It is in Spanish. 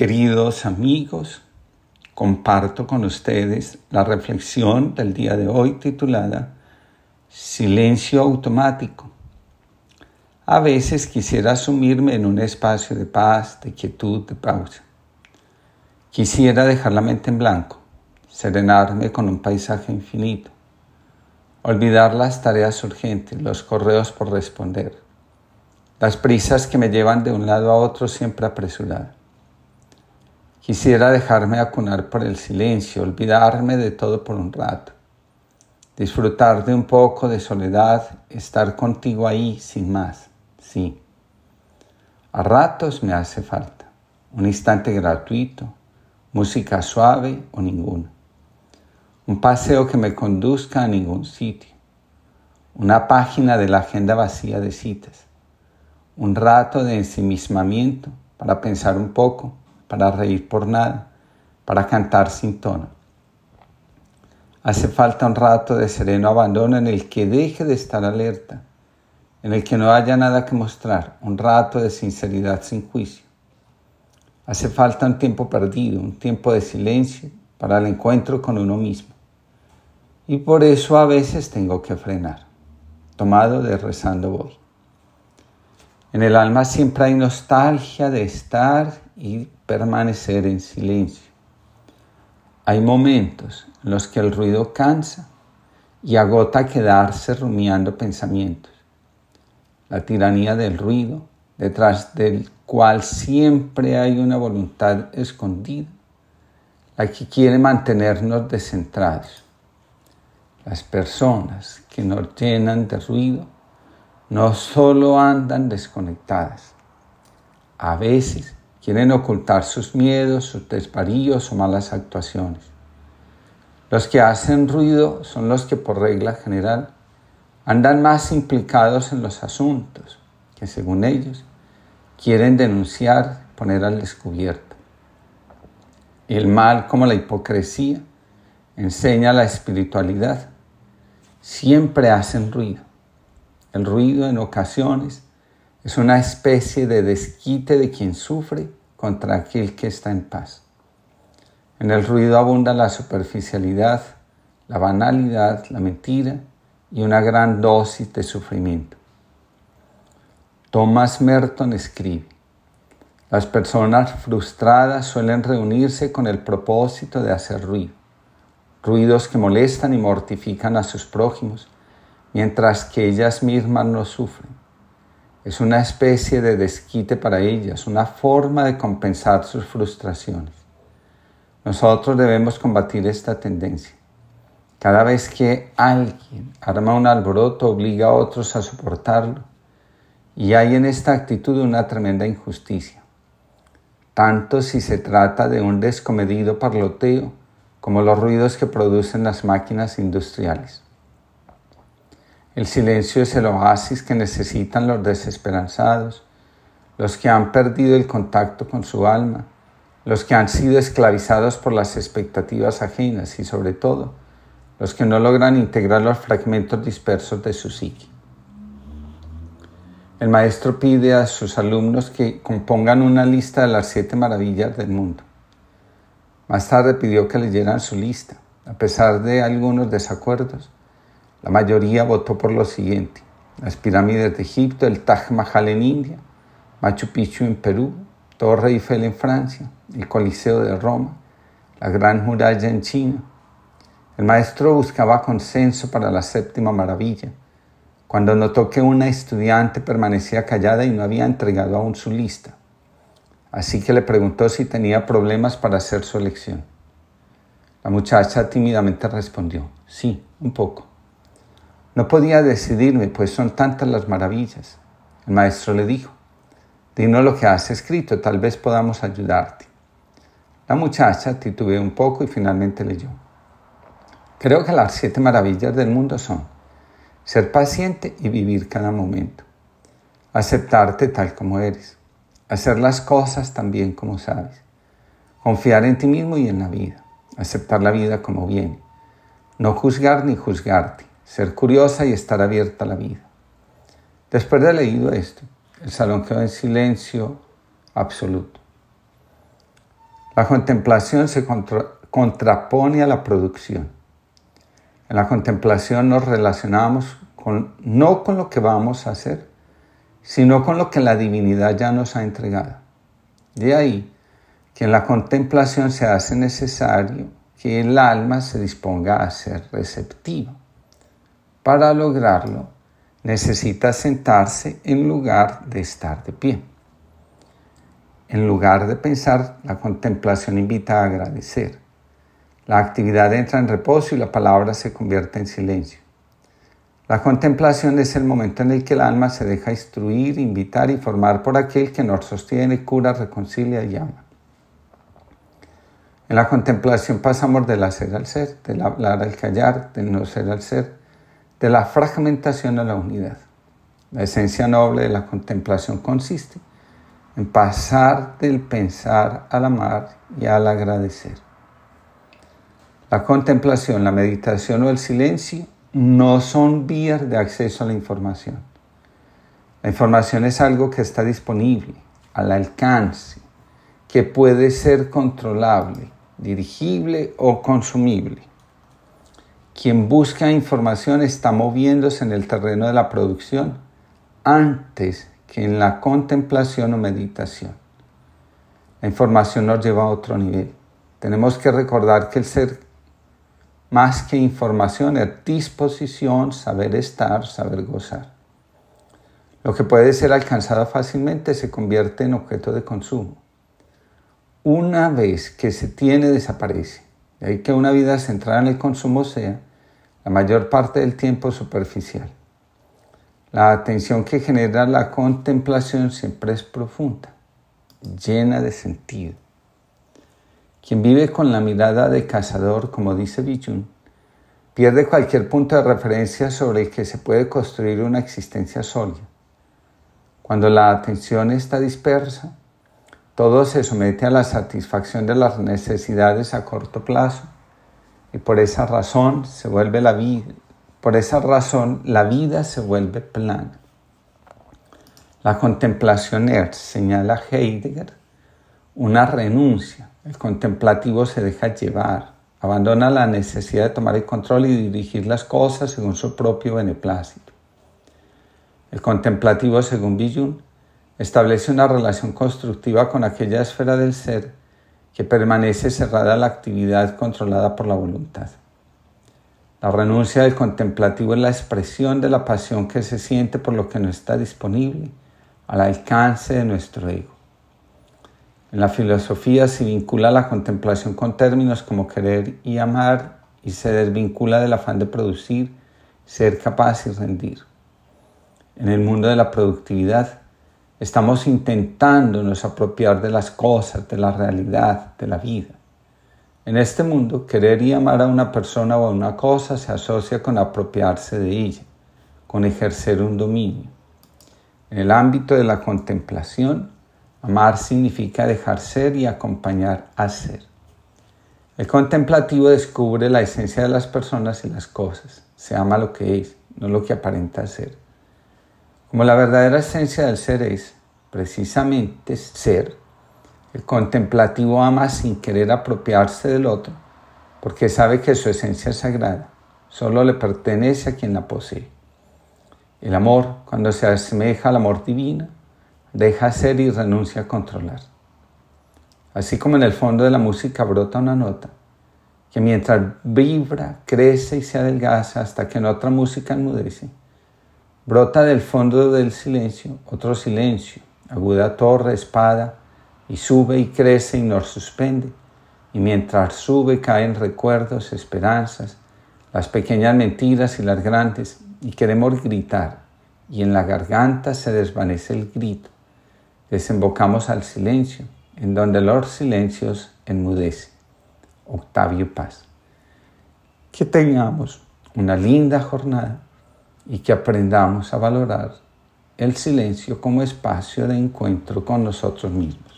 Queridos amigos, comparto con ustedes la reflexión del día de hoy titulada Silencio automático. A veces quisiera sumirme en un espacio de paz, de quietud, de pausa. Quisiera dejar la mente en blanco, serenarme con un paisaje infinito, olvidar las tareas urgentes, los correos por responder, las prisas que me llevan de un lado a otro siempre apresurada Quisiera dejarme acunar por el silencio, olvidarme de todo por un rato, disfrutar de un poco de soledad, estar contigo ahí sin más, sí. A ratos me hace falta, un instante gratuito, música suave o ninguna, un paseo que me conduzca a ningún sitio, una página de la agenda vacía de citas, un rato de ensimismamiento para pensar un poco para reír por nada, para cantar sin tono. Hace falta un rato de sereno abandono en el que deje de estar alerta, en el que no haya nada que mostrar, un rato de sinceridad sin juicio. Hace falta un tiempo perdido, un tiempo de silencio para el encuentro con uno mismo. Y por eso a veces tengo que frenar. Tomado de rezando voy. En el alma siempre hay nostalgia de estar y permanecer en silencio. Hay momentos en los que el ruido cansa y agota quedarse rumiando pensamientos. La tiranía del ruido, detrás del cual siempre hay una voluntad escondida, la que quiere mantenernos descentrados. Las personas que nos llenan de ruido no solo andan desconectadas, a veces quieren ocultar sus miedos, sus desvaríos o malas actuaciones. Los que hacen ruido son los que por regla general andan más implicados en los asuntos que según ellos quieren denunciar, poner al descubierto. El mal como la hipocresía enseña la espiritualidad. Siempre hacen ruido. El ruido en ocasiones es una especie de desquite de quien sufre contra aquel que está en paz. En el ruido abunda la superficialidad, la banalidad, la mentira y una gran dosis de sufrimiento. Thomas Merton escribe, las personas frustradas suelen reunirse con el propósito de hacer ruido, ruidos que molestan y mortifican a sus prójimos, mientras que ellas mismas no sufren. Es una especie de desquite para ellas, una forma de compensar sus frustraciones. Nosotros debemos combatir esta tendencia. Cada vez que alguien arma un alboroto obliga a otros a soportarlo. Y hay en esta actitud una tremenda injusticia. Tanto si se trata de un descomedido parloteo como los ruidos que producen las máquinas industriales. El silencio es el oasis que necesitan los desesperanzados, los que han perdido el contacto con su alma, los que han sido esclavizados por las expectativas ajenas y sobre todo los que no logran integrar los fragmentos dispersos de su psique. El maestro pide a sus alumnos que compongan una lista de las siete maravillas del mundo. Más tarde pidió que leyeran su lista, a pesar de algunos desacuerdos la mayoría votó por lo siguiente. Las pirámides de Egipto, el Taj Mahal en India, Machu Picchu en Perú, Torre Eiffel en Francia, el Coliseo de Roma, la Gran Muralla en China. El maestro buscaba consenso para la séptima maravilla, cuando notó que una estudiante permanecía callada y no había entregado aún su lista. Así que le preguntó si tenía problemas para hacer su elección. La muchacha tímidamente respondió, sí, un poco. No podía decidirme, pues son tantas las maravillas. El maestro le dijo, dinos lo que has escrito, tal vez podamos ayudarte. La muchacha titubeó un poco y finalmente leyó. Creo que las siete maravillas del mundo son ser paciente y vivir cada momento, aceptarte tal como eres, hacer las cosas tan bien como sabes, confiar en ti mismo y en la vida, aceptar la vida como viene, no juzgar ni juzgarte, ser curiosa y estar abierta a la vida. Después de leído esto, el salón quedó en silencio absoluto. La contemplación se contrapone a la producción. En la contemplación nos relacionamos no con lo que vamos a hacer, sino con lo que la divinidad ya nos ha entregado. De ahí que en la contemplación se hace necesario que el alma se disponga a ser receptiva. Para lograrlo, necesita sentarse en lugar de estar de pie. En lugar de pensar, la contemplación invita a agradecer. La actividad entra en reposo y la palabra se convierte en silencio. La contemplación es el momento en el que el alma se deja instruir, invitar y formar por aquel que nos sostiene, cura, reconcilia y ama. En la contemplación pasamos del hacer al ser, del hablar al callar, del no ser al ser, de la fragmentación a la unidad. La esencia noble de la contemplación consiste en pasar del pensar al amar y al agradecer. La contemplación, la meditación o el silencio no son vías de acceso a la información. La información es algo que está disponible, al alcance, que puede ser controlable, dirigible o consumible. Quien busca información está moviéndose en el terreno de la producción antes que en la contemplación o meditación. La información nos lleva a otro nivel. Tenemos que recordar que el ser más que información es disposición, saber estar, saber gozar. Lo que puede ser alcanzado fácilmente se convierte en objeto de consumo. Una vez que se tiene, desaparece. De ahí que una vida centrada en el consumo sea la mayor parte del tiempo superficial. La atención que genera la contemplación siempre es profunda, llena de sentido. Quien vive con la mirada de cazador, como dice Bijun, pierde cualquier punto de referencia sobre el que se puede construir una existencia sólida. Cuando la atención está dispersa, todo se somete a la satisfacción de las necesidades a corto plazo y por esa razón se vuelve la vida, por esa razón, la vida se vuelve plana. La contemplación es, señala Heidegger, una renuncia. El contemplativo se deja llevar, abandona la necesidad de tomar el control y dirigir las cosas según su propio beneplácito. El contemplativo, según Billun, establece una relación constructiva con aquella esfera del ser que permanece cerrada la actividad controlada por la voluntad. La renuncia del contemplativo es la expresión de la pasión que se siente por lo que no está disponible al alcance de nuestro ego. En la filosofía se vincula la contemplación con términos como querer y amar y se desvincula del afán de producir, ser capaz y rendir. En el mundo de la productividad estamos intentándonos apropiar de las cosas, de la realidad, de la vida. En este mundo, querer y amar a una persona o a una cosa se asocia con apropiarse de ella, con ejercer un dominio. En el ámbito de la contemplación, amar significa dejar ser y acompañar a ser. El contemplativo descubre la esencia de las personas y las cosas. Se ama lo que es, no lo que aparenta ser. Como la verdadera esencia del ser es precisamente ser, el contemplativo ama sin querer apropiarse del otro, porque sabe que su esencia es sagrada, solo le pertenece a quien la posee. El amor, cuando se asemeja al amor divino, deja ser y renuncia a controlar. Así como en el fondo de la música brota una nota, que mientras vibra, crece y se adelgaza hasta que en otra música enmudece, brota del fondo del silencio otro silencio, aguda torre, espada, y sube y crece y nos suspende. Y mientras sube caen recuerdos, esperanzas, las pequeñas mentiras y las grandes, y queremos gritar, y en la garganta se desvanece el grito. Desembocamos al silencio, en donde los silencios enmudecen. Octavio Paz. Que tengamos una linda jornada y que aprendamos a valorar el silencio como espacio de encuentro con nosotros mismos.